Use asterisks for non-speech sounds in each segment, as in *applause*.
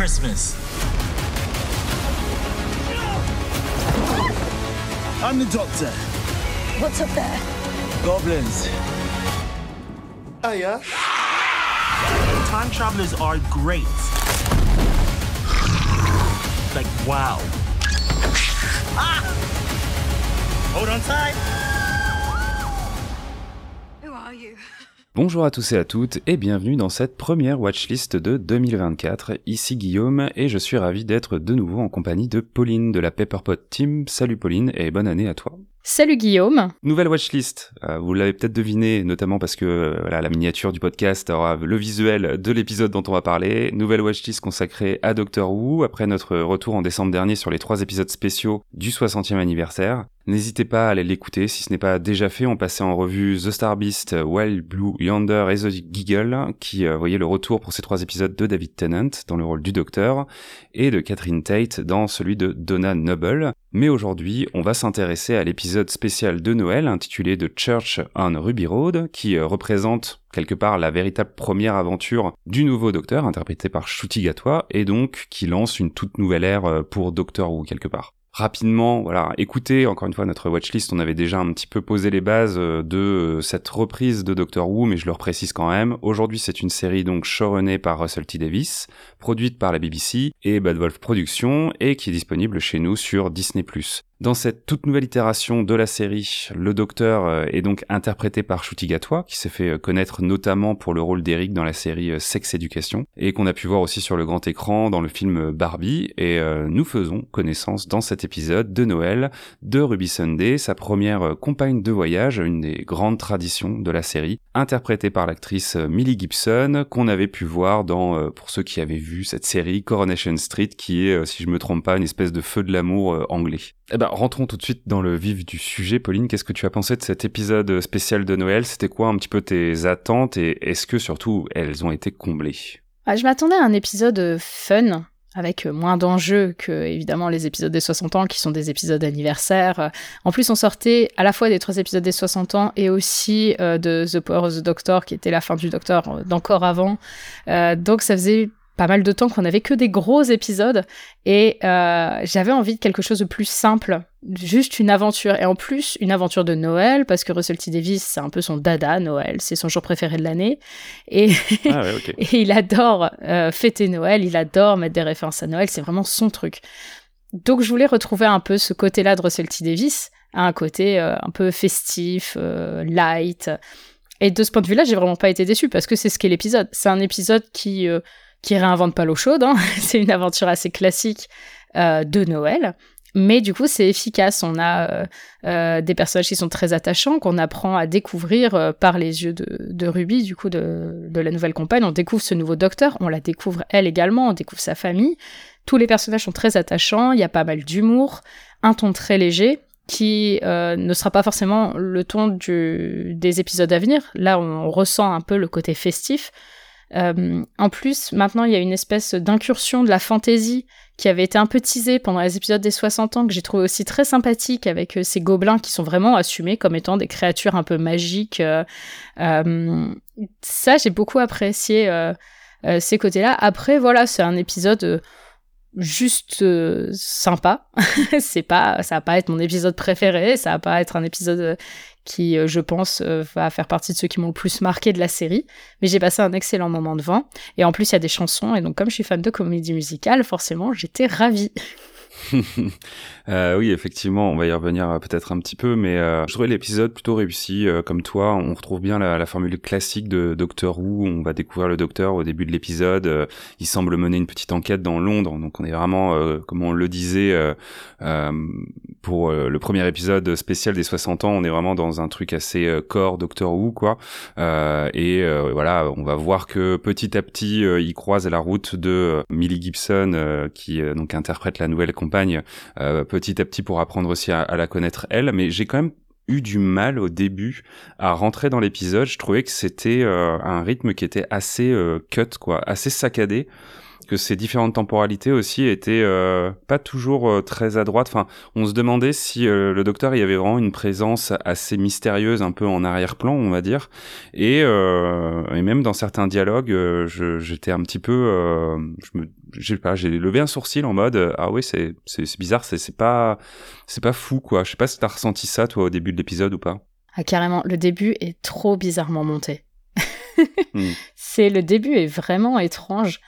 Christmas. I'm the doctor. What's up there? Goblins. Oh, yeah? Time travelers are great. Like, wow. Ah! Hold on tight. Bonjour à tous et à toutes et bienvenue dans cette première watchlist de 2024. Ici Guillaume et je suis ravi d'être de nouveau en compagnie de Pauline de la Pepperpot Team. Salut Pauline et bonne année à toi. Salut Guillaume. Nouvelle watchlist. Euh, vous l'avez peut-être deviné, notamment parce que euh, voilà, la miniature du podcast aura le visuel de l'épisode dont on va parler. Nouvelle watchlist consacrée à Doctor Who après notre retour en décembre dernier sur les trois épisodes spéciaux du 60e anniversaire. N'hésitez pas à aller l'écouter si ce n'est pas déjà fait. On passait en revue The Star Beast, Wild Blue Yonder et The Giggle, qui euh, voyaient le retour pour ces trois épisodes de David Tennant dans le rôle du Docteur et de Catherine Tate dans celui de Donna Noble. Mais aujourd'hui, on va s'intéresser à l'épisode spécial de Noël intitulé The Church on Ruby Road, qui euh, représente quelque part la véritable première aventure du nouveau Docteur, interprété par Shuti Gatwa, et donc qui lance une toute nouvelle ère euh, pour Doctor Who quelque part rapidement, voilà, écoutez encore une fois notre watchlist, on avait déjà un petit peu posé les bases euh, de euh, cette reprise de Doctor Who, mais je le reprécise quand même. Aujourd'hui, c'est une série donc showrunnée par Russell T Davis, produite par la BBC et Bad Wolf Productions, et qui est disponible chez nous sur Disney+. Dans cette toute nouvelle itération de la série, le Docteur euh, est donc interprété par Shuti Gatwa, qui s'est fait connaître notamment pour le rôle d'Eric dans la série Sex Education, et qu'on a pu voir aussi sur le grand écran dans le film Barbie, et nous faisons connaissance dans cette épisode de Noël de Ruby Sunday, sa première compagne de voyage, une des grandes traditions de la série, interprétée par l'actrice Millie Gibson, qu'on avait pu voir dans, pour ceux qui avaient vu cette série, Coronation Street, qui est, si je me trompe pas, une espèce de feu de l'amour anglais. Eh ben, rentrons tout de suite dans le vif du sujet. Pauline, qu'est-ce que tu as pensé de cet épisode spécial de Noël? C'était quoi un petit peu tes attentes et est-ce que surtout elles ont été comblées? Ah, Je m'attendais à un épisode fun, avec moins d'enjeux que évidemment les épisodes des 60 ans qui sont des épisodes anniversaires. En plus, on sortait à la fois des trois épisodes des 60 ans et aussi euh, de The Power of the Doctor qui était la fin du Docteur euh, d'encore avant. Euh, donc ça faisait pas mal de temps qu'on avait que des gros épisodes et euh, j'avais envie de quelque chose de plus simple, juste une aventure et en plus une aventure de Noël parce que Russell T Davis c'est un peu son dada Noël, c'est son jour préféré de l'année et, ah ouais, okay. *laughs* et il adore euh, fêter Noël, il adore mettre des références à Noël, c'est vraiment son truc. Donc je voulais retrouver un peu ce côté-là de Russell T Davis, un côté euh, un peu festif, light. Et de ce point de vue-là, j'ai vraiment pas été déçue parce que c'est ce qu'est l'épisode. C'est un épisode qui qui réinvente pas l'eau chaude. Hein. *laughs* c'est une aventure assez classique euh, de Noël. Mais du coup, c'est efficace. On a euh, euh, des personnages qui sont très attachants, qu'on apprend à découvrir euh, par les yeux de, de, Ruby, du coup, de, de, la nouvelle compagne. On découvre ce nouveau docteur, on la découvre elle également, on découvre sa famille. Tous les personnages sont très attachants, il y a pas mal d'humour, un ton très léger qui euh, ne sera pas forcément le ton du, des épisodes à venir. Là, on, on ressent un peu le côté festif. Euh, en plus, maintenant, il y a une espèce d'incursion de la fantaisie qui avait été un peu teasée pendant les épisodes des 60 ans, que j'ai trouvé aussi très sympathique avec euh, ces gobelins qui sont vraiment assumés comme étant des créatures un peu magiques. Euh, ça, j'ai beaucoup apprécié ces côtés-là. Après, voilà, c'est un épisode juste sympa. *laughs* c'est pas, ça va pas être mon épisode préféré, ça va pas être un épisode qui, euh, je pense, euh, va faire partie de ceux qui m'ont le plus marqué de la série. Mais j'ai passé un excellent moment devant. Et en plus, il y a des chansons. Et donc, comme je suis fan de comédie musicale, forcément, j'étais ravie. *laughs* euh, oui, effectivement, on va y revenir euh, peut-être un petit peu, mais euh, je trouvais l'épisode plutôt réussi. Comme toi, on retrouve bien la, formule classique de Doctor Who. On va découvrir le Docteur au début de l'épisode. Il semble mener une petite enquête dans Londres, donc on est vraiment, comme on le disait, pour le premier épisode spécial des 60 ans, on est vraiment dans un truc assez corps Doctor Who, quoi. et voilà, on va voir que petit à petit, il croise la route de Millie Gibson, qui donc interprète la nouvelle compagne euh, petit à petit pour apprendre aussi à, la connaître elle. Mais j'ai quand même eu du mal au début à rentrer dans l'épisode. Je trouvais que c'était euh, un rythme qui était assez euh, cut, quoi, assez saccadé. que ces différentes temporalités aussi étaient pas toujours très à droite. Enfin, on se demandait si le docteur y avait vraiment une présence assez mystérieuse, un peu en arrière-plan, on va dire. Et, et même dans certains dialogues, j'étais un petit peu, je me, j'ai pas, j'ai levé un sourcil en mode ah oui c'est c'est bizarre, c'est c'est pas c'est pas fou quoi. Je sais pas si t'as ressenti ça toi au début de l'épisode ou pas. Ah carrément, le début est trop bizarrement monté. Hmm. *laughs* C'est le début est vraiment étrange.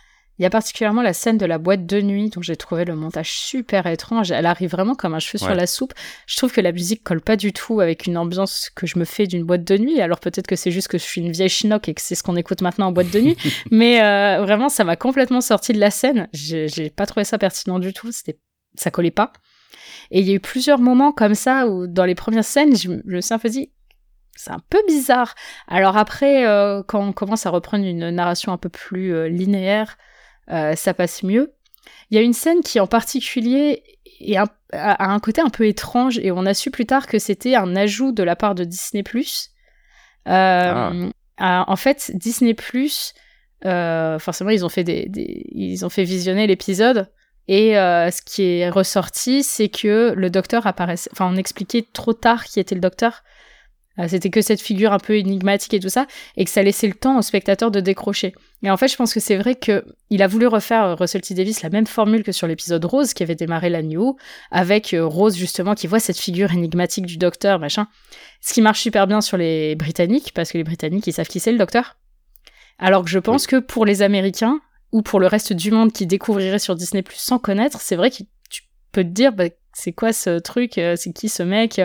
Il y a particulièrement la scène de la boîte de nuit dont j'ai trouvé le montage super étrange. Elle arrive vraiment comme un cheveu sur la soupe. Je trouve que la musique colle pas du tout avec une ambiance que je me fais d'une boîte de nuit. Alors peut-être que c'est juste que je suis une vieille chinook et que c'est ce qu'on écoute maintenant en boîte de nuit. *laughs* Mais euh, vraiment, ça m'a complètement sorti de la scène. J'ai pas trouvé ça pertinent du tout. C'était, ça collait pas. Et il y a eu plusieurs moments comme ça où dans les premières scènes, je, me suis un peu dit, c'est un peu bizarre. Alors après, euh, quand on commence à reprendre une narration un peu plus euh, linéaire, euh, ça passe mieux. Il y a une scène qui en particulier est a un côté un peu étrange et on a su plus tard que c'était un ajout de la part de Disney+. Ah. en fait, Disney+, forcément, ils ont fait des, ils ont fait visionner l'épisode et ce qui est ressorti, c'est que le docteur apparaissait, enfin, on expliquait trop tard qui était le docteur. Euh, c'était que cette figure un peu énigmatique et tout ça, et que ça laissait le temps au spectateur de décrocher. Et en fait, je pense que c'est vrai que il a voulu refaire euh, Russell T Davis la même formule que sur l'épisode Rose qui avait démarré la New, avec euh, Rose justement qui voit cette figure énigmatique du docteur, machin. Ce qui marche super bien sur les Britanniques, parce que les Britanniques ils savent qui c'est le docteur. Alors que je pense que pour les Américains ou pour le reste du monde qui découvrirait sur Disney Plus sans connaître, c'est vrai que tu peux te dire bah, c'est quoi ce truc, c'est qui ce mec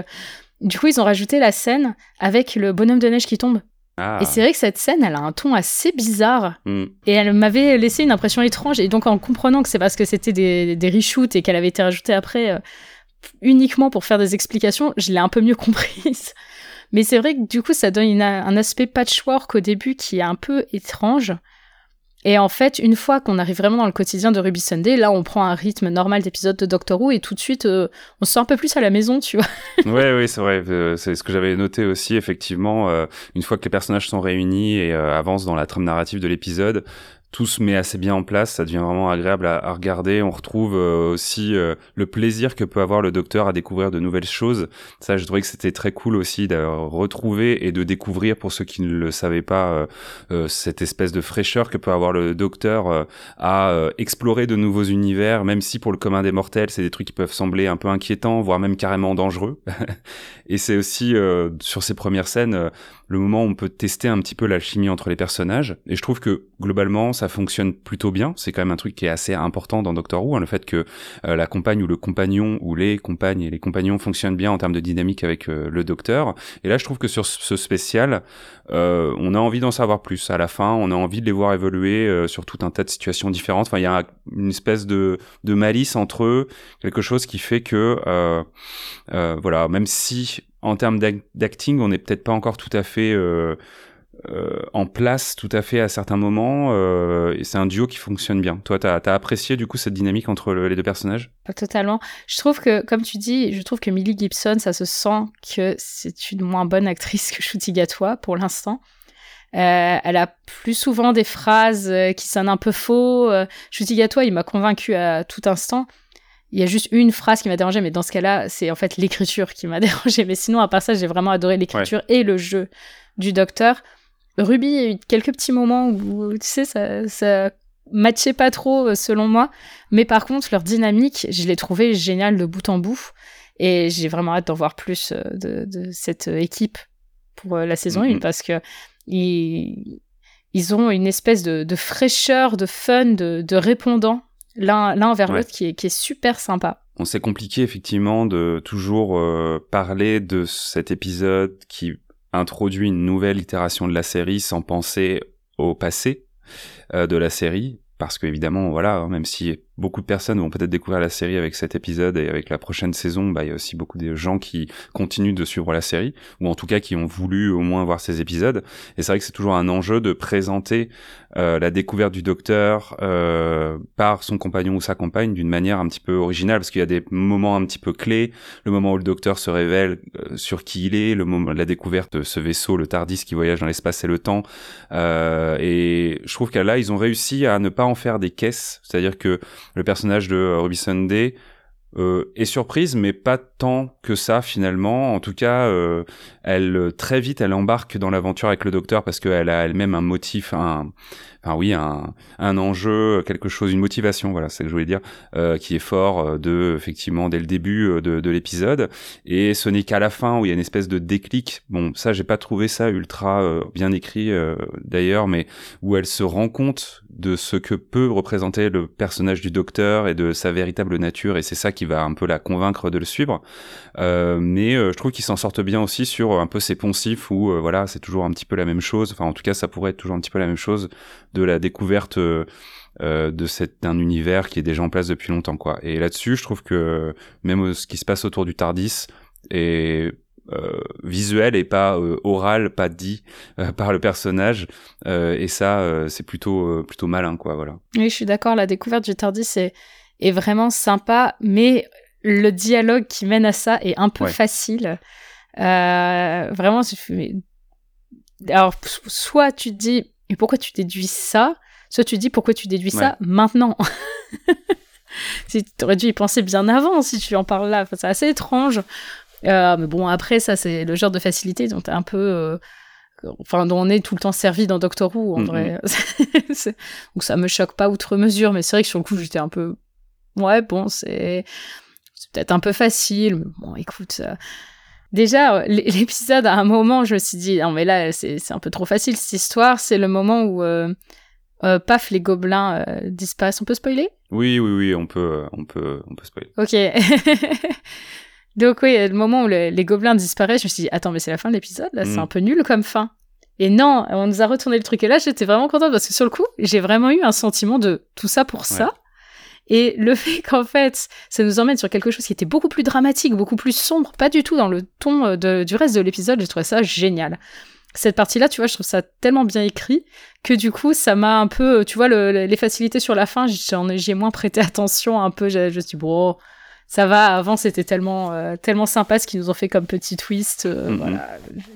du coup, ils ont rajouté la scène avec le bonhomme de neige qui tombe. Ah. Et c'est vrai que cette scène, elle a un ton assez bizarre. Hmm. Et elle m'avait laissé une impression étrange. Et donc, en comprenant que c'est parce que c'était des, des reshoots et qu'elle avait été rajoutée après euh, uniquement pour faire des explications, je l'ai un peu mieux *laughs* comprise. Mais c'est vrai que du coup, ça donne un aspect patchwork au début qui est un peu étrange. Et en fait, une fois qu'on arrive vraiment dans le quotidien de Ruby Sunday, là, on prend un rythme normal d'épisode de Doctor Who et tout de suite, euh, on se sent un peu plus à la maison, tu vois. *laughs* ouais, oui, c'est vrai. Euh, c'est ce que j'avais noté aussi, effectivement. Euh, une fois que les personnages sont réunis et avancent dans la trame narrative de l'épisode, tout se met assez bien en place, ça devient vraiment agréable à, regarder. On retrouve euh, aussi euh, le plaisir que peut avoir le docteur à découvrir de nouvelles choses. Ça, je trouvais que c'était très cool aussi de retrouver et de découvrir, pour ceux qui ne le savaient pas, euh, cette espèce de fraîcheur que peut avoir le docteur à explorer de nouveaux univers, même si pour le commun des mortels, c'est des trucs qui peuvent sembler un peu inquiétants, voire même carrément dangereux. *laughs* et c'est aussi sur ces premières scènes le moment où on peut tester un petit peu l'alchimie entre les personnages. Et je trouve que globalement, ça fonctionne plutôt bien. C'est quand même un truc qui est assez important dans Doctor Who, hein, le fait que euh, la compagne ou le compagnon ou les compagnes et les compagnons fonctionnent bien en termes de dynamique avec euh, le docteur. Et là, je trouve que sur ce spécial, euh, on a envie d'en savoir plus. À la fin, on a envie de les voir évoluer sur tout un tas de situations différentes. Enfin, il y a une espèce de, malice entre eux, quelque chose qui fait que, voilà, même si en termes d'acting, on n'est peut-être pas encore tout à fait euh, en place, tout à fait à certains moments. Euh, et c'est un duo qui fonctionne bien. Toi, tu as, apprécié du coup cette dynamique entre les deux personnages? Totalement. Je trouve que, comme tu dis, je trouve que Millie Gibson, ça se sent que c'est une moins bonne actrice que Gatois pour l'instant. elle a plus souvent des phrases qui sonnent un peu faux. Euh, Gatois, il m'a convaincu à tout instant. Il y a juste une phrase qui m'a dérangé, mais dans ce cas-là, c'est en fait l'écriture qui m'a *laughs* dérangé. Mais sinon, à part ça, j'ai vraiment adoré l'écriture et le jeu du docteur. Ruby, il y a eu quelques petits moments où, tu sais, ça, ça matchait pas trop, euh, selon moi. Mais par contre, leur dynamique, je l'ai trouvé géniale de bout en bout. Et j'ai vraiment hâte d'en voir plus euh, de, cette euh, équipe pour la saison 1 parce que ils, ils ont une espèce de, fraîcheur, de fun, de, de répondant l'un envers l'autre qui est, qui est super sympa. On s'est compliqué effectivement de toujours euh, parler de cet épisode qui introduit une nouvelle itération de la série sans penser au passé euh, de la série parce qu'évidemment, voilà, hein, même si beaucoup de personnes vont peut-être découvrir la série avec cet épisode et avec la prochaine saison, bah, il y a aussi beaucoup de gens qui continuent de suivre la série, ou en tout cas qui ont voulu au moins voir ces épisodes. Et c'est vrai que c'est toujours un enjeu de présenter euh, la découverte du docteur euh, par son compagnon ou sa compagne d'une manière un petit peu originale, parce qu'il y a des moments un petit peu clés, le moment où le docteur se révèle euh, sur qui il est, le moment la découverte de ce vaisseau, le TARDIS qui voyage dans l'espace et le temps. et je trouve qu'à là, ils ont réussi à ne pas en faire des caisses, c'est-à-dire que le personnage de Ruby Sunday euh, est surprise, mais pas tant que ça finalement. En tout cas, euh, elle très vite, elle embarque dans l'aventure avec le docteur parce qu'elle a elle-même un motif, un, enfin oui, un, enjeu, quelque chose, une motivation, voilà, c'est ce que je voulais dire, euh, qui est fort euh, de effectivement dès le début euh, de, de l'épisode. Et ce n'est qu'à la fin où il y a une espèce de déclic. Bon, ça, j'ai pas trouvé ça ultra bien écrit d'ailleurs, mais où elle se rend compte de ce que peut représenter le personnage du docteur et de sa véritable nature, et c'est ça qui va un peu la convaincre de le suivre. mais je trouve qu'ils s'en sortent bien aussi sur un peu ces poncifs où voilà, c'est toujours un petit peu la même chose. Enfin, en tout cas, ça pourrait être toujours un petit peu la même chose de la découverte euh, euh, de cet d'un univers qui est déjà en place depuis longtemps quoi. Et là-dessus, je trouve que même ce qui se passe autour du Tardis est euh, visuel et pas oral, pas dit *laughs* par le personnage. et ça, c'est plutôt plutôt malin, quoi. Voilà. Oui, je suis d'accord. La découverte du Tardis est, est vraiment sympa, mais le dialogue qui mène à ça est un peu facile. vraiment, alors soit tu te dis et pourquoi tu déduis ça? Soit tu dis pourquoi tu déduis ça maintenant. *laughs* si tu aurais dû y penser bien avant si tu en parles là. c'est assez étrange. Euh, mais bon, après, ça, c'est le genre de facilité dont un peu. Euh, enfin, dont on est tout le temps servi dans Doctor Who, en vrai. *laughs* Donc ça me choque pas outre mesure, mais c'est vrai que sur le coup, j'étais un peu. Ouais, bon, c'est. C'est peut-être un peu facile, mais bon, écoute. Euh, Déjà, *laughs* l'épisode, à un moment, je me suis dit, non, mais là, c'est un peu trop facile cette histoire. C'est le moment où, euh, euh, paf, les gobelins euh, disparaissent. On peut spoiler? Oui, oui, oui, on peut, on peut, on peut spoiler. Ok. *laughs* Donc, oui, le moment où les gobelins disparaissent, je me suis dit, attends, mais c'est la fin de l'épisode, là, c'est mm. un peu nul comme fin. Et non, on nous a retourné le truc. Et là, j'étais vraiment contente parce que sur le coup, j'ai vraiment eu un sentiment de tout ça pour ça. Et le *laughs* fait qu'en fait, ça nous emmène sur quelque chose qui était beaucoup plus dramatique, beaucoup plus sombre, pas du tout dans le ton euh, du reste de l'épisode, j'ai trouvé ça génial. Cette partie-là, tu vois, je trouve ça tellement bien écrit que du coup, ça m'a un peu, tu vois, les facilités sur la fin, j'ai moins prêté *laughs* attention, un peu, je, je suis bon, ça va. Avant, c'était tellement, euh, tellement sympa ce qu'ils nous ont fait comme petit twist. Euh, mm-hmm. voilà,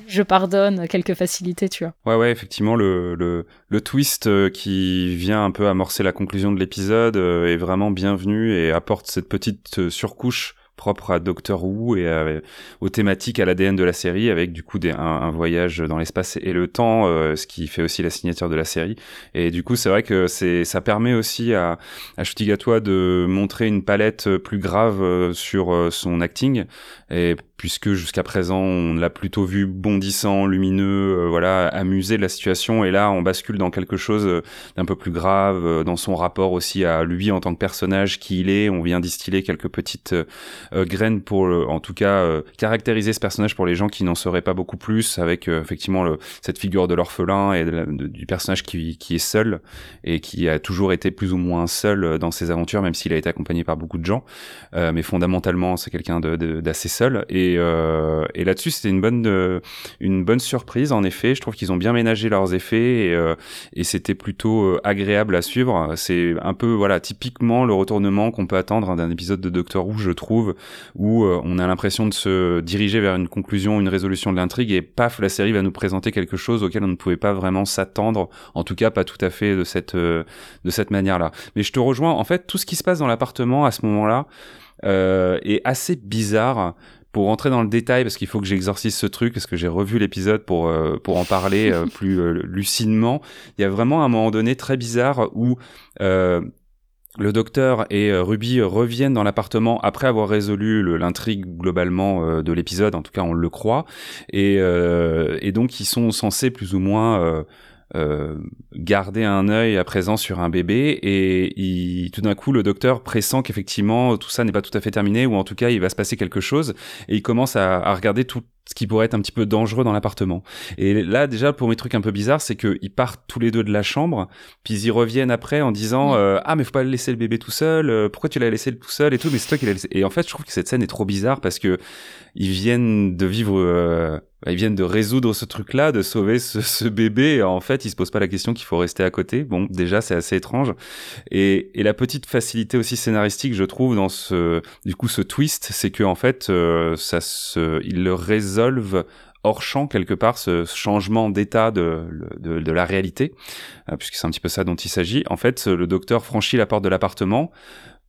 je pardonne quelques facilités, tu vois. Ouais, ouais, effectivement, le, le, le twist euh, qui vient un peu amorcer la conclusion de l'épisode est vraiment bienvenu et apporte cette petite surcouche propre à Doctor Who et aux thématiques, à l'ADN de la série, avec du coup des, un, voyage dans l'espace et le temps, euh, ce qui fait aussi la signature de la série. Et du coup, c'est vrai que c'est ça permet aussi à, à de montrer une palette plus grave euh, sur euh, son acting et puisque jusqu'à présent on l'a plutôt vu bondissant, lumineux, euh, voilà, amusé de la situation, et là on bascule dans quelque chose euh, d'un peu plus grave, euh, dans son rapport aussi à lui en tant que personnage qui il est. On vient distiller quelques petites graines pour, en tout cas, caractériser ce personnage pour les gens qui n'en sauraient pas beaucoup plus, avec effectivement cette figure de l'orphelin et du personnage qui, qui est seul et qui a toujours été plus ou moins seul dans ses aventures, même s'il a été accompagné par beaucoup de gens, mais fondamentalement c'est quelqu'un d'assez seul. Et euh, et, là-dessus, c'était une bonne, euh, une bonne surprise, en effet. Je trouve qu'ils ont bien ménagé leurs effets et, euh, c'était plutôt agréable à suivre. C'est un peu, voilà, typiquement le retournement qu'on peut attendre d'un épisode de Doctor Who, je trouve, où on a l'impression de se diriger vers une conclusion, une résolution de l'intrigue et paf, la série va nous présenter quelque chose auquel on ne pouvait pas vraiment s'attendre. En tout cas, pas tout à fait de cette, de cette manière-là. Mais je te rejoins. En fait, tout ce qui se passe dans l'appartement à ce moment-là, est assez bizarre pour rentrer dans le détail, parce qu'il faut que j'exorcise ce truc, parce que j'ai revu l'épisode pour, euh, pour en parler euh, *laughs* plus euh, lucidement, il y a vraiment un moment donné très bizarre où le docteur et Ruby reviennent dans l'appartement après avoir résolu l'intrigue globalement de l'épisode, en tout cas on le croit, et, et donc ils sont censés plus ou moins euh, garder un œil à présent sur un bébé et il, tout d'un coup le docteur pressent qu'effectivement tout ça n'est pas tout à fait terminé ou en tout cas il va se passer quelque chose et il commence à, à regarder tout ce qui pourrait être un petit peu dangereux dans l'appartement. Et là, déjà, pour mes trucs un peu bizarres, c'est qu'ils partent tous les deux de la chambre, puis ils y reviennent après en disant euh, Ah, mais faut pas laisser le bébé tout seul, euh, pourquoi tu l'as laissé tout seul et tout, mais c'est toi qui l'as laissé. Et en fait, je trouve que cette scène est trop bizarre parce que ils viennent de vivre euh, ils viennent de résoudre ce truc-là, de sauver ce, *laughs* ce, bébé. En fait, ils se posent pas la question qu'il faut rester à côté. Bon, déjà, c'est assez étrange. Et, et, la petite facilité aussi scénaristique, je trouve, dans ce, du coup, ce twist, c'est que en fait, ça se, ils le résolvent hors champ quelque part ce changement d'état de, de, de, la réalité, euh, puisque c'est un petit peu ça dont il s'agit. En fait, le docteur franchit la porte de l'appartement,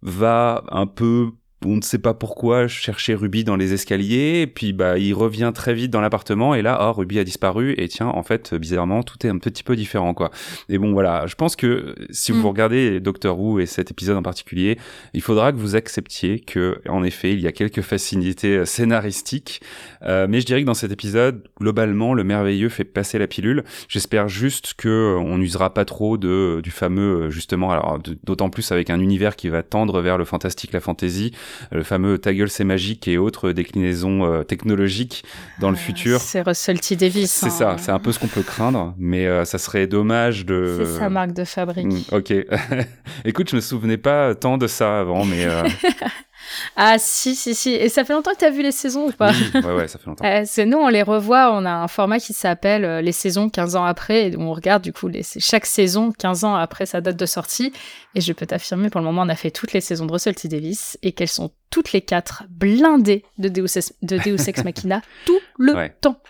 va un peu on ne sait pas pourquoi chercher Ruby dans les escaliers, et puis bah il revient très vite dans l'appartement et là oh Ruby a disparu et tiens en fait bizarrement tout est un petit peu différent quoi. Et bon voilà, je pense que si vous mm. regardez Doctor Who et cet épisode en particulier, il faudra que vous acceptiez que en effet il y a quelques facilités euh, scénaristiques, euh, mais je dirais que dans cet épisode globalement le merveilleux fait passer la pilule. J'espère juste que euh, on n'usera pas trop de du fameux justement alors d'autant plus avec un univers qui va tendre vers le fantastique, la fantasy le fameux ta gueule c'est magique et autres déclinaisons euh, technologiques dans le euh, futur. C'est Russell T Davis. C'est ça, hein. c'est un peu ce qu'on peut craindre, mais euh, ça serait dommage de. C'est sa marque de fabrique. Hmm, ok. *laughs* Écoute, je me souvenais pas tant de ça avant, mais. *laughs* Ah si, si, si. Et ça fait longtemps que tu as vu les saisons ou pas oui, Ouais, ouais, ça fait longtemps. *laughs* euh, c'est nous, on les revoit, on a un format qui s'appelle euh, les saisons 15 ans après, et on regarde du coup les, chaque saison 15 ans après sa date de sortie. Et je peux t'affirmer, pour le moment, on a fait toutes les saisons de Russell T. Davis, et qu'elles sont toutes les quatre blindées de Deus, de Deus Ex Machina *laughs* tout le ouais. temps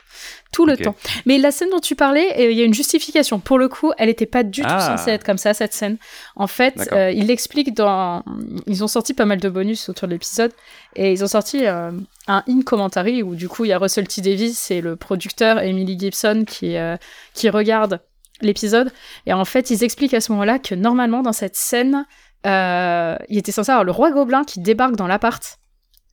tout le okay. temps. Mais la scène dont tu parlais, il y a une justification. Pour le coup, elle n'était pas du tout ah. censée être comme ça, cette scène. En fait, euh, il l'explique dans... Ils ont sorti pas mal de bonus autour de l'épisode, et ils ont sorti euh, un in-commentary où du coup, il y a Russell T. Davis et le producteur Emily Gibson qui, euh, qui regardent l'épisode. Et en fait, ils expliquent à ce moment-là que normalement, dans cette scène, il était censé avoir le roi gobelin qui débarque dans l'appart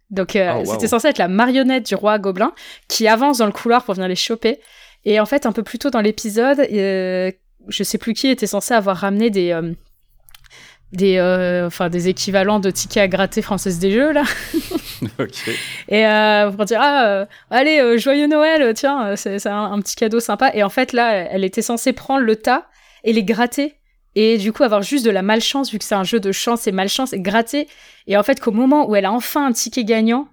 donc euh, oh, wow. c'était censé être la marionnette du roi gobelin qui avance dans le couloir pour venir les choper. Et en fait, un peu plus tôt dans l'épisode, euh, je sais plus qui était censé avoir ramené des euh, des enfin des équivalents de tickets à gratter française des jeux là. *laughs* ok. Et pour dire ah allez joyeux Noël tiens c'est un, un, petit cadeau sympa. Et en fait là, elle était censée prendre le tas et les gratter et du coup avoir juste de la malchance vu que c'est un jeu de chance et malchance et gratter et en fait qu'au moment où elle a enfin un ticket gagnant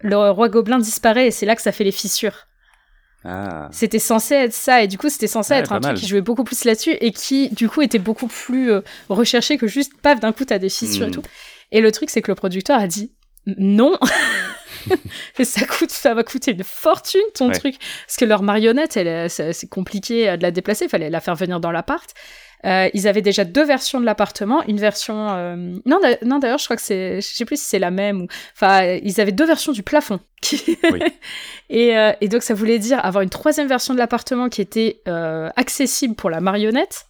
le roi gobelin disparaît et c'est là que ça fait les fissures. Ah. c'était censé être ça. Et du coup c'était censé être un mal. truc qui jouait beaucoup plus là-dessus et qui du coup était beaucoup plus euh, recherché que juste paf d'un coup t'as des fissures et tout. Et le truc c'est que le producteur a dit non. *laughs* Et ça coûte ça va coûter une fortune ton Ouais. truc. Parce que leur marionnette elle est- c'est compliqué euh, de la déplacer. Fallait la faire venir dans l'appart euh, ils avaient déjà deux versions de l'appartement, une version euh, non non d'ailleurs je crois que c'est je sais plus si c'est la même ou enfin ils avaient deux versions du plafond qui- *laughs* Oui. et, euh, et donc ça voulait dire avoir une troisième version de l'appartement qui était accessible pour la marionnette.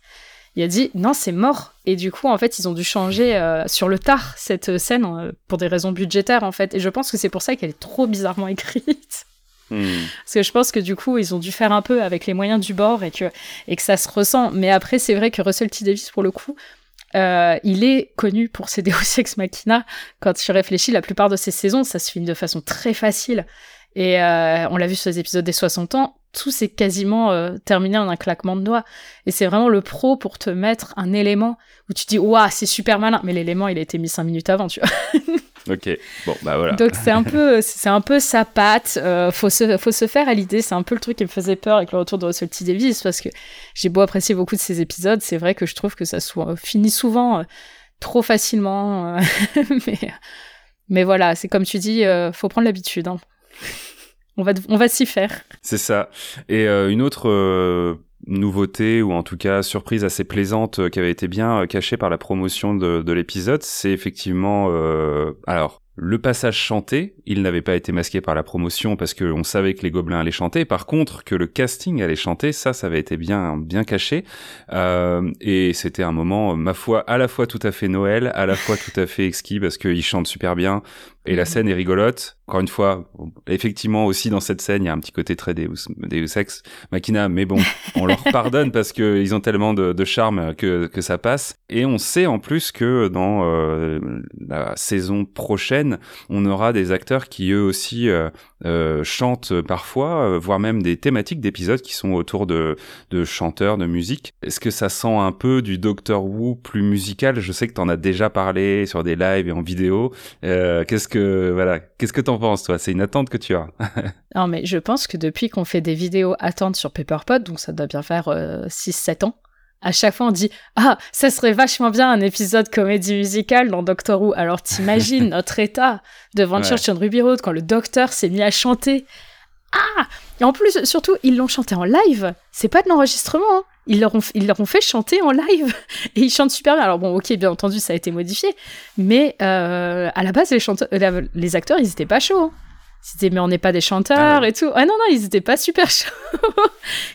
Il a dit non c'est mort et du coup en fait ils ont dû changer sur le tard cette scène pour des raisons budgétaires en fait et je pense que c'est pour ça qu'elle est trop bizarrement *laughs* écrite. Hmm. Parce que je pense que du coup, ils ont dû faire un peu avec les moyens du bord et que, et que ça se ressent. Mais après, c'est vrai que Russell T. Davis, pour le coup, euh, il est connu pour ses *laughs* Deus Ex Machina. Quand tu réfléchis, la plupart de ses saisons, ça se filme de façon très facile. Et euh, on l'a vu sur les épisodes des 60 ans, tout s'est quasiment euh, terminé en un claquement de doigts. Et c'est vraiment le pro pour te mettre un élément où tu te dis, waouh, c'est super malin. Mais l'élément, il a été mis 5 minutes avant, tu vois. *laughs* Ok, bon, bah voilà. Donc c'est un peu, c'est un peu sa patte. Euh, faut se, faut se faire à l'idée. C'est un peu le truc qui me faisait peur avec le retour de Russell T Davis parce que j'ai beau apprécier beaucoup de ses épisodes, c'est vrai que je trouve que ça soit, finit souvent euh, trop facilement. euh, *laughs* mais, mais voilà, c'est comme tu dis, euh, faut prendre l'habitude. hein. On va, on va s'y faire. C'est ça. Et euh, une autre euh, nouveauté, ou en tout cas surprise assez plaisante, euh, qui avait été bien euh, cachée par la promotion de, de l'épisode, c'est effectivement... euh, alors, le passage chanté, il n'avait pas été masqué par la promotion parce qu'on savait que les gobelins allaient chanter. Par contre, que le casting allait chanter, ça, ça avait été bien, bien caché. Euh, et c'était un moment, ma foi, à la fois tout à fait Noël, à la fois tout à fait exquis parce qu'ils chantent super bien. Et la scène est rigolote. Encore une fois, effectivement aussi dans cette scène, il y a un petit côté très Deus, Deus Ex Machina, mais bon, *laughs* on leur pardonne parce qu'ils ont tellement de, de charme que, que ça passe. Et on sait en plus que dans euh, la saison prochaine, on aura des acteurs qui eux aussi euh, euh, chantent parfois, voire même des thématiques d'épisodes qui sont autour de, de chanteurs, de musique. Est-ce que ça sent un peu du Doctor Who plus musical? Je sais que t'en as déjà parlé sur des lives et en vidéo. qu'est-ce que voilà, qu'est-ce que t'en penses toi? C'est une attente que tu as. *laughs* Non mais je pense que depuis qu'on fait des vidéos attentes sur Paperpot, donc ça doit bien faire 6-7 ans, à chaque fois on dit ah ça serait vachement bien un épisode comédie musicale dans Doctor Who alors t'imagines *laughs* notre état devant ouais. Church on Ruby Road quand le docteur s'est mis à chanter. Ah! Et en plus surtout ils l'ont chanté en live. C'est pas de l'enregistrement hein. Ils leur ont ils leur ont fait chanter en live *laughs* et ils chantent super bien alors bon ok bien entendu ça a été modifié mais euh, à la base les chanteurs les acteurs ils étaient pas chauds hein. C'était mais on n'est pas des chanteurs ah ouais. et tout. Ah non non, ils étaient pas super *laughs* chauds.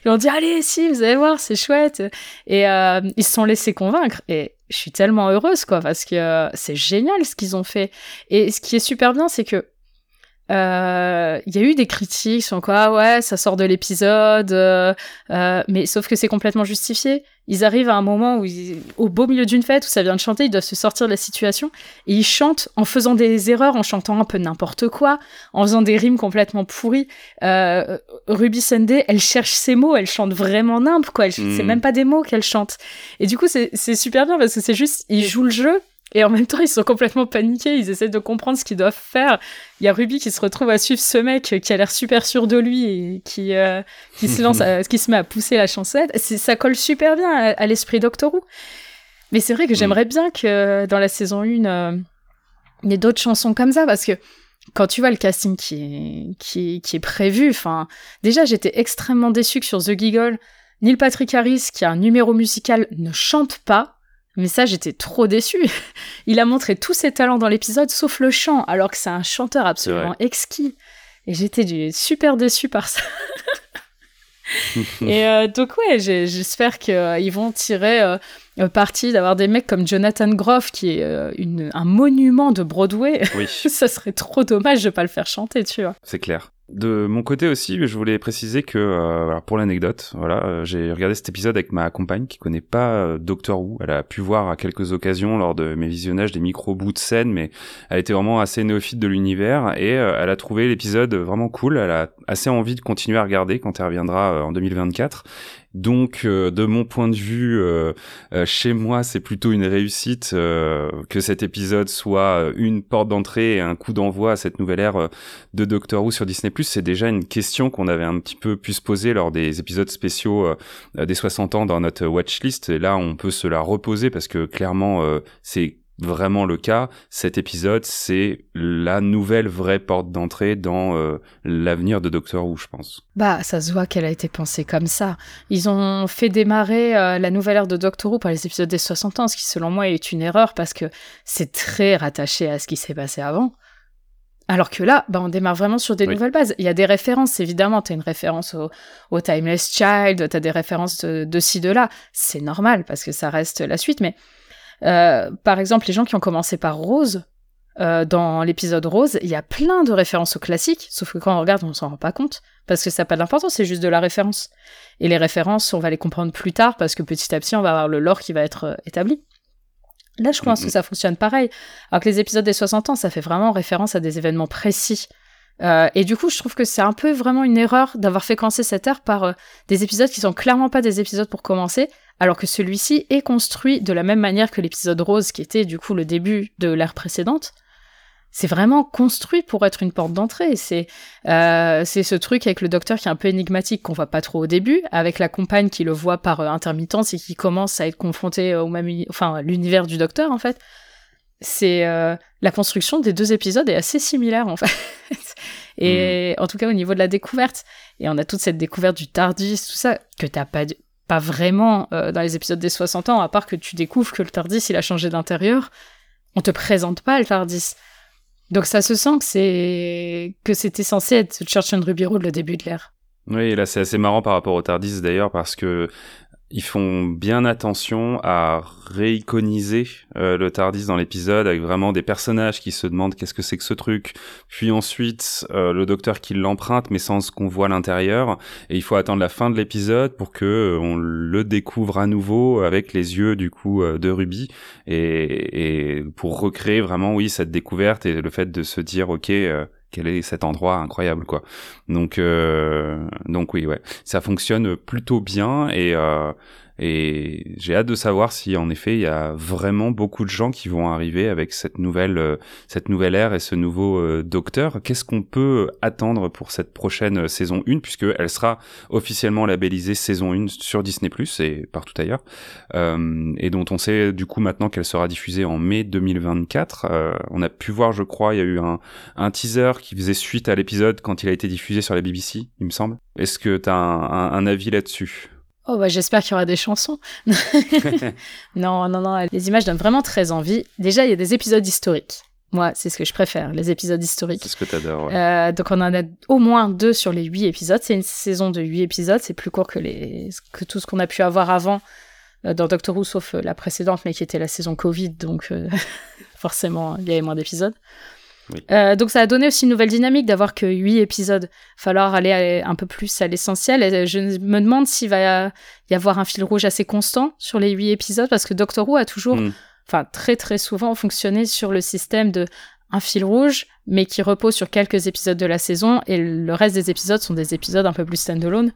ils ont dit allez si, vous allez voir, c'est chouette. Et euh, ils se sont laissés convaincre. Et je suis tellement heureuse quoi parce que euh, c'est génial ce qu'ils ont fait. Et ce qui est super bien, c'est que il euh, y a eu des critiques sur quoi ouais ça sort de l'épisode euh, euh, mais sauf que c'est complètement justifié. Ils arrivent à un moment où ils, au beau milieu d'une fête où ça vient de chanter ils doivent se sortir de la situation et ils chantent en faisant des erreurs en chantant un peu n'importe quoi en faisant des rimes complètement pourries. Euh, Ruby Sunday elle cherche ses mots elle chante vraiment nimp quoi. Mmh. c'est même pas des mots qu'elle chante. Et du coup c'est super bien parce que c'est juste ils jouent le jeu et en même temps, ils sont complètement paniqués, ils essaient de comprendre ce qu'ils doivent faire. Il y a Ruby qui se retrouve à suivre ce mec qui a l'air super sûr de lui et qui, euh, qui se lance, à, qui se met à pousser la chansette. Ça colle super bien à, à l'esprit Doctor Who. Mais c'est vrai que j'aimerais bien que dans la saison 1, euh, il y ait d'autres chansons comme ça parce que quand tu vois le casting qui est, qui, qui est prévu, enfin, déjà j'étais extrêmement déçue que sur The Giggle, Neil Patrick Harris, qui a un numéro musical, ne chante pas. Mais ça, j'étais trop déçue. *laughs* Il a montré tous ses talents dans l'épisode, sauf le chant, alors que c'est un chanteur absolument exquis. Et j'étais super déçue par ça. *laughs* et euh, donc ouais, j'espère qu'ils euh, vont tirer euh, parti d'avoir des mecs comme Jonathan Groff, qui est une, un monument de Broadway. Oui. *laughs* ça serait trop dommage de pas le faire chanter, tu vois. C'est clair. De mon côté aussi, je voulais préciser que, euh, pour l'anecdote, voilà, euh, j'ai regardé cet épisode avec ma compagne qui connaît pas euh, Doctor Who. Elle a pu voir à quelques occasions lors de mes visionnages des micro-bouts de scène, mais elle était vraiment assez néophyte de l'univers et euh, elle a trouvé l'épisode vraiment cool. Elle a assez envie de continuer à regarder quand elle reviendra en 2024. Donc, de mon point de vue, chez moi, c'est plutôt une réussite que cet épisode soit une porte d'entrée et un coup d'envoi à cette nouvelle ère de Doctor Who sur Disney+. C'est déjà une question qu'on avait un petit peu pu se poser lors des épisodes spéciaux des 60 ans dans notre watchlist. Et là, on peut se la reposer parce que clairement, c'est vraiment le cas, cet épisode, c'est la nouvelle vraie porte d'entrée dans euh, l'avenir de Doctor Who, je pense. Bah, ça se voit qu'elle a été pensée comme ça. Ils ont fait démarrer euh, la nouvelle ère de Doctor Who par les épisodes des 60 ans, ce qui, selon moi, est une erreur parce que c'est très rattaché à ce qui s'est passé avant. Alors que là, bah, on démarre vraiment sur des oui. nouvelles bases. Il y a des références, évidemment. Tu as une référence au, au, Timeless Child, tu as des références de, de ci, de là. C'est normal parce que ça reste la suite, mais euh, par exemple, les gens qui ont commencé par Rose, euh, dans l'épisode Rose, il y a plein de références aux classiques, sauf que quand on regarde, on s'en rend pas compte, parce que ça n'a pas d'importance, c'est juste de la référence. Et les références, on va les comprendre plus tard, parce que petit à petit, on va avoir le lore qui va être euh, établi. Là, je pense mm -hmm. que ça fonctionne pareil. Alors que les épisodes des 60 ans, ça fait vraiment référence à des événements précis. Euh, et du coup, je trouve que c'est un peu vraiment une erreur d'avoir fait commencer cette ère par euh, des épisodes qui sont clairement pas des épisodes pour commencer, alors que celui-ci est construit de la même manière que l'épisode rose, qui était du coup le début de l'ère précédente. C'est vraiment construit pour être une porte d'entrée. C'est euh, c'est ce truc avec le docteur qui est un peu énigmatique qu'on voit pas trop au début, avec la compagne qui le voit par euh, intermittence et qui commence à être confrontée au même, enfin l'univers du docteur en fait c'est euh, la construction des deux épisodes est assez similaire en *laughs* fait. et mmh. en tout cas au niveau de la découverte. Et on a toute cette découverte du Tardis, tout ça, que t'as pas, pas vraiment dans les épisodes des 60 ans, à part que tu découvres que le Tardis il a changé d'intérieur. On te présente pas le Tardis. Donc ça se sent que c'est que c'était censé être Church and Ruby Road le début de l'ère. Oui, là c'est assez marrant par rapport au Tardis d'ailleurs parce que ils font bien attention à réiconiser euh, le Tardis dans l'épisode avec vraiment des personnages qui se demandent qu'est-ce que c'est que ce truc, puis ensuite euh, le docteur qui l'emprunte mais sans qu'on voit l'intérieur. Et il faut attendre la fin de l'épisode pour que euh, on le découvre à nouveau avec les yeux du coup de Ruby. Et, et, pour recréer vraiment oui cette découverte et le fait de se dire ok quel est cet endroit incroyable quoi. Donc euh, donc oui ouais, ça fonctionne plutôt bien et euh, et j'ai hâte de savoir si en effet il y a vraiment beaucoup de gens qui vont arriver avec cette nouvelle euh, cette nouvelle ère et ce nouveau euh, docteur. Qu'est-ce qu'on peut attendre pour cette prochaine euh, saison 1 puisque elle sera officiellement labellisée saison 1 sur Disney+ et partout ailleurs et dont on sait du coup maintenant qu'elle sera diffusée en mai 2024. on a pu voir je crois il y a eu un, teaser qui faisait suite à l'épisode quand il a été diffusé sur la BBC, il me semble. Est-ce que tu as un, un avis là-dessus? Oh bah j'espère qu'il y aura des chansons. *laughs* non, non, non, les images donnent vraiment très envie. Déjà, il y a des épisodes historiques. Moi, c'est ce que je préfère, les épisodes historiques. C'est ce que t'adores. Ouais. Euh, donc on en a au moins deux sur les huit épisodes. C'est une saison de huit épisodes. C'est plus court que les que tout ce qu'on a pu avoir avant euh, dans Doctor Who, sauf euh, la précédente, mais qui était la saison Covid. Donc euh, *laughs* forcément, il y avait moins d'épisodes. Oui. Euh, donc ça a donné aussi une nouvelle dynamique d'avoir que huit épisodes. Falloir aller un peu plus à l'essentiel. Et je me demande s'il va y avoir un fil rouge assez constant sur les huit épisodes parce que Doctor Who a toujours, Mm. enfin très très souvent fonctionné sur le système de un fil rouge, mais qui repose sur quelques épisodes de la saison et le reste des épisodes sont des épisodes un peu plus standalone.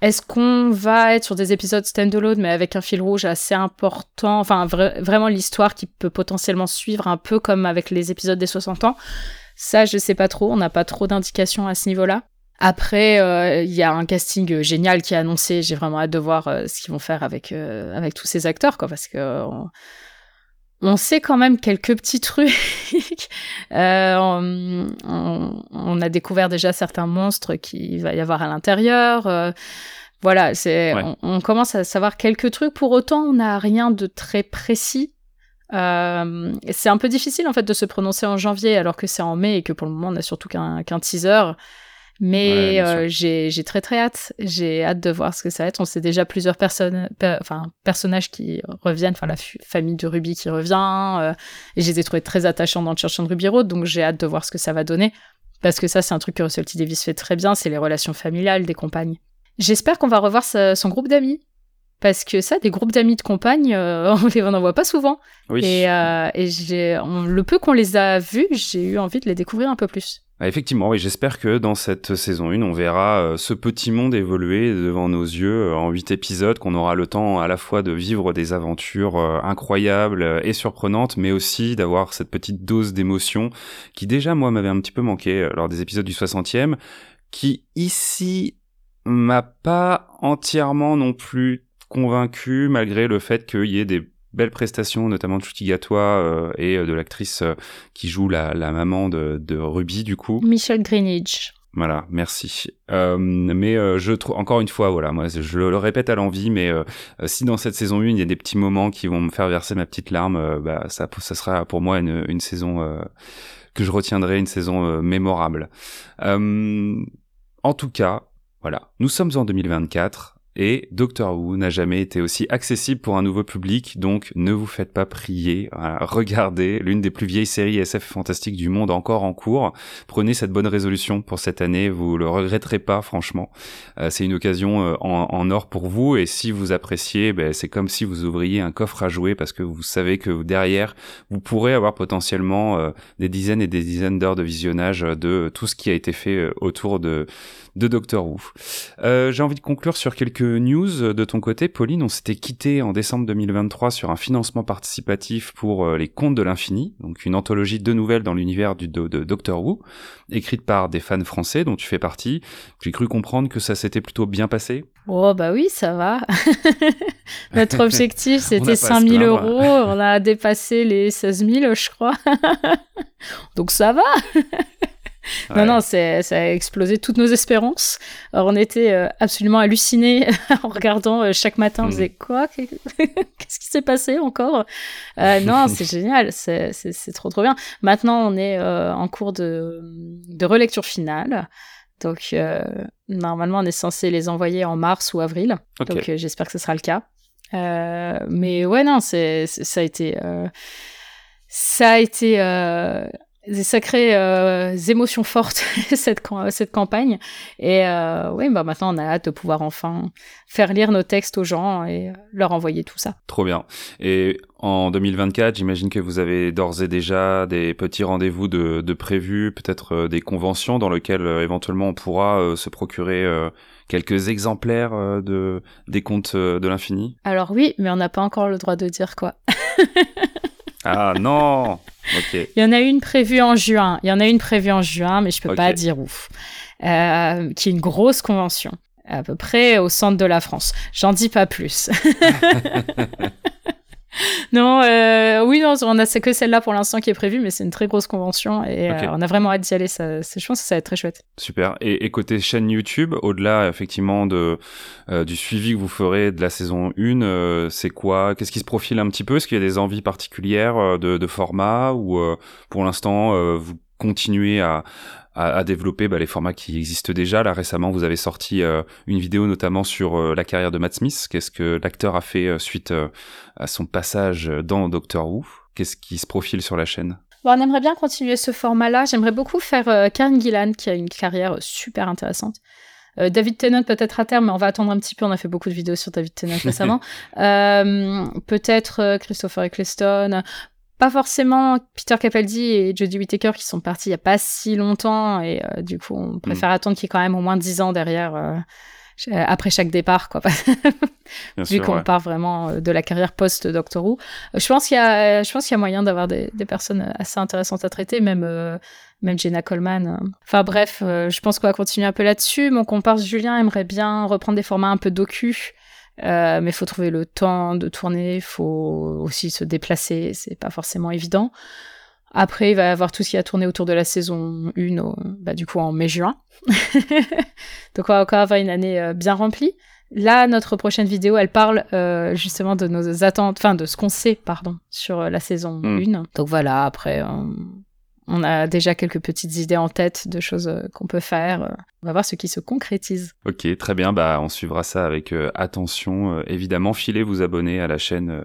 Est-ce qu'on va être sur des épisodes standalone mais avec un fil rouge assez important, enfin vra- vraiment l'histoire qui peut potentiellement suivre un peu comme avec les épisodes des 60 ans? Ça, je sais pas trop, on n'a pas trop d'indications à ce niveau-là. Après, euh, il y a un casting euh, génial qui est annoncé. J'ai vraiment hâte de voir euh, ce qu'ils vont faire avec avec tous ces acteurs, quoi, parce que on, sait quand même quelques petits trucs. *laughs* Euh, on, on- on a découvert déjà certains monstres qu'il va y avoir à l'intérieur. euh, voilà, c'est Ouais. on, on commence à savoir quelques trucs. Pour autant, on n'a rien de très précis. Euh, c'est un peu difficile en fait de se prononcer en janvier alors que c'est en mai et que pour le moment on a surtout qu'un qu'un teaser. Mais euh, j'ai j'ai très très hâte. J'ai hâte de voir ce que ça va être. On sait déjà plusieurs personnes, per- enfin personnages qui reviennent, enfin la famille de Ruby qui revient. euh, et je les ai trouvés très attachants dans Church and Ruby Road, donc j'ai hâte de voir ce que ça va donner. Parce que ça, c'est un truc que Russell T Davis fait très bien, c'est les relations familiales des compagnes. J'espère qu'on va revoir sa- son groupe d'amis. Parce que ça, des groupes d'amis de compagnes, euh, *laughs* on les on en voit pas souvent. Oui. Et, euh, et j'ai, on- le peu qu'on les a vus, j'ai eu envie de les découvrir un peu plus. Ah, Effectivement, oui, j'espère que dans cette saison 1, on verra euh, ce petit monde évoluer devant nos yeux euh, en huit épisodes, qu'on aura le temps à la fois de vivre des aventures euh, incroyables et surprenantes, mais aussi d'avoir cette petite dose d'émotion qui déjà, moi, m'avait un petit peu manqué lors des épisodes du 60e, qui ici m'a pas entièrement non plus convaincu, malgré le fait qu'il y ait des belles prestations, notamment de Chuti Gatwa euh, et euh, de l'actrice euh, qui joue la, la maman de, de Ruby, du coup. Michel Greenidge. Voilà, merci. Euh, mais euh, je trouve encore une fois, voilà, moi je le répète à l'envie, mais euh, si dans cette saison 1 il y a des petits moments qui vont me faire verser ma petite larme, bah ça, ça sera pour moi une, une saison euh, que je retiendrai, une saison euh, mémorable. Euh, en tout cas, voilà, nous sommes en 2024. Et Doctor Who n'a jamais été aussi accessible pour un nouveau public, donc ne vous faites pas prier. Regardez l'une des plus vieilles séries SF fantastiques du monde encore en cours. Prenez cette bonne résolution pour cette année, vous le regretterez pas, franchement. Euh, c'est une occasion euh, en, or pour vous, et si vous appréciez, ben, c'est comme si vous ouvriez un coffre à jouer parce que vous savez que derrière, vous pourrez avoir potentiellement euh, des dizaines et des dizaines d'heures de visionnage de tout ce qui a été fait autour de, Doctor Who. J'ai envie de conclure sur quelques news de ton côté, Pauline. On s'était quitté en décembre 2023 sur un financement participatif pour euh, les Contes de l'Infini, donc une anthologie de nouvelles dans l'univers du de, de Doctor Who, écrite par des fans français dont tu fais partie. J'ai cru comprendre que ça s'était plutôt bien passé. Oh bah oui, ça va. *laughs* Notre objectif, *laughs* c'était pas à se 5000 plaindre. euros. On a dépassé les 16 000, je crois. *laughs* Donc ça va. Non, non, c'est, ça a explosé toutes nos espérances. Alors, on était euh, absolument hallucinés *laughs* en regardant euh, chaque matin. On Mhm. faisait quoi? *laughs* Qu'est-ce qui s'est passé encore? Euh, Non, c'est *laughs* génial. C'est, trop, trop bien. Maintenant, on est en cours de, de relecture finale. Donc, normalement, on est censé les envoyer en mars ou avril. Donc, j'espère que ce sera le cas. Mais ouais, non, c'est, ça a été, ça a été euh, des sacrées euh, émotions fortes *laughs* cette cette campagne. Et euh, oui, bah maintenant, on a hâte de pouvoir enfin faire lire nos textes aux gens et leur envoyer tout ça. Trop bien. Et en 2024, j'imagine que vous avez d'ores et déjà des petits rendez-vous de, de prévus, peut-être euh, des conventions dans lesquelles euh, éventuellement on pourra euh, se procurer euh, quelques exemplaires euh, de des contes euh, de l'infini? Alors oui, mais on n'a pas encore le droit de dire quoi. *laughs* Ah non. Ok. *laughs* Il y en a une prévue en juin. Il y en a une prévue en juin, mais je peux Ok. pas dire où. Euh, qui est une grosse convention, à peu près au centre de la France. J'en dis pas plus. *laughs* *laughs* non, euh, oui, non, on a c'est que celle-là pour l'instant qui est prévue, mais c'est une très grosse convention et euh, on a vraiment hâte d'y aller. Ça, je pense que ça va être très chouette. Super. Et, et côté chaîne YouTube, au-delà effectivement de euh, du suivi que vous ferez de la saison 1, euh, c'est quoi? Qu'est-ce qui se profile un petit peu? Est-ce qu'il y a des envies particulières de, de format ou pour l'instant vous continuez à, à, à développer bah, les formats qui existent déjà Là récemment, vous avez sorti euh, une vidéo notamment sur euh, la carrière de Matt Smith. Qu'est-ce que l'acteur a fait euh, suite à son passage dans Doctor Who? Qu'est-ce qui se profile sur la chaîne? Bon, on aimerait bien continuer ce format-là. J'aimerais beaucoup faire euh, Karen Gillan, qui a une carrière euh, super intéressante. Euh, David Tennant peut-être à terme, mais on va attendre un petit peu. On a fait beaucoup de vidéos sur David Tennant *laughs* récemment. Peut-être Christopher Eccleston. Pas forcément Peter Capaldi et Jodie Whittaker qui sont partis il y a pas si longtemps et euh, du coup on préfère attendre qu'il y ait quand même au moins 10 ans derrière euh, ch- après chaque départ quoi *laughs* vu qu'on ouais. part vraiment euh, de la carrière post Doctor Who. Euh, Je pense qu'il y a, je pense qu'il y a moyen d'avoir des, des personnes assez intéressantes à traiter, même euh, même Jenna Coleman. euh. Enfin bref, euh, je pense qu'on va continuer un peu là-dessus. Mon comparse Julien aimerait bien reprendre des formats un peu docu. Euh, mais il faut trouver le temps de tourner, il faut aussi se déplacer, c'est pas forcément évident. Après, il va y avoir tout ce qui a tourné autour de la saison 1, au- bah, du coup en mai-juin. *laughs* Donc on va encore avoir une année euh, bien remplie. Là, notre prochaine vidéo, elle parle euh, justement de nos attentes, enfin de ce qu'on sait, pardon, sur la saison Mm. 1. Donc voilà, après, euh, on a déjà quelques petites idées en tête de choses euh, qu'on peut faire. On va voir ce qui se concrétise. Ok, très bien. Bah, on suivra ça avec euh, attention. Euh, évidemment, filez vous abonner à la chaîne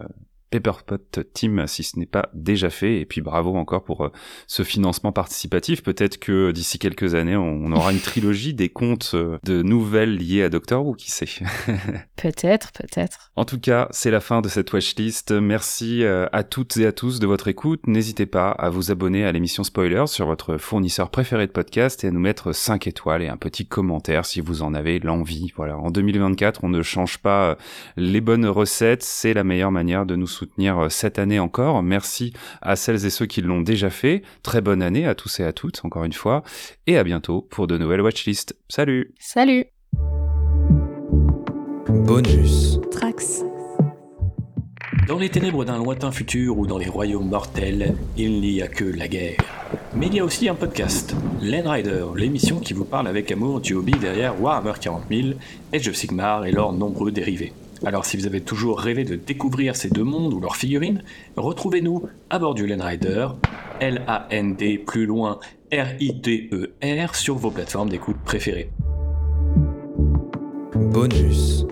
Pepperpot Team si ce n'est pas déjà fait. Et puis bravo encore pour euh, ce financement participatif. Peut-être que d'ici quelques années, on, aura une trilogie des contes euh, de nouvelles liées à Doctor Who, qui sait. *laughs* Peut-être, peut-être. En tout cas, c'est la fin de cette watchlist. Merci euh, à toutes et à tous de votre écoute. N'hésitez pas à vous abonner à l'émission Spoilers sur votre fournisseur préféré de podcast et à nous mettre 5 étoiles et un petit commentaire si vous en avez l'envie. Voilà, en 2024, on ne change pas les bonnes recettes. C'est la meilleure manière de nous soutenir euh, cette année encore. Merci à celles et ceux qui l'ont déjà fait. Très bonne année à tous et à toutes, encore une fois. Et à bientôt pour de nouvelles watchlists. Salut Salut Bonus. Trax. Dans les ténèbres d'un lointain futur ou dans les royaumes mortels, il n'y a que la guerre. Mais il y a aussi un podcast, Len Rider, l'émission qui vous parle avec amour du hobby derrière Warhammer 40 000, Age of Sigmar et leurs nombreux dérivés. Alors si vous avez toujours rêvé de découvrir ces deux mondes ou leurs figurines, retrouvez-nous à bord du Len Rider, L-A-N-D plus loin R-I-D-E-R sur vos plateformes d'écoute préférées. Bonus.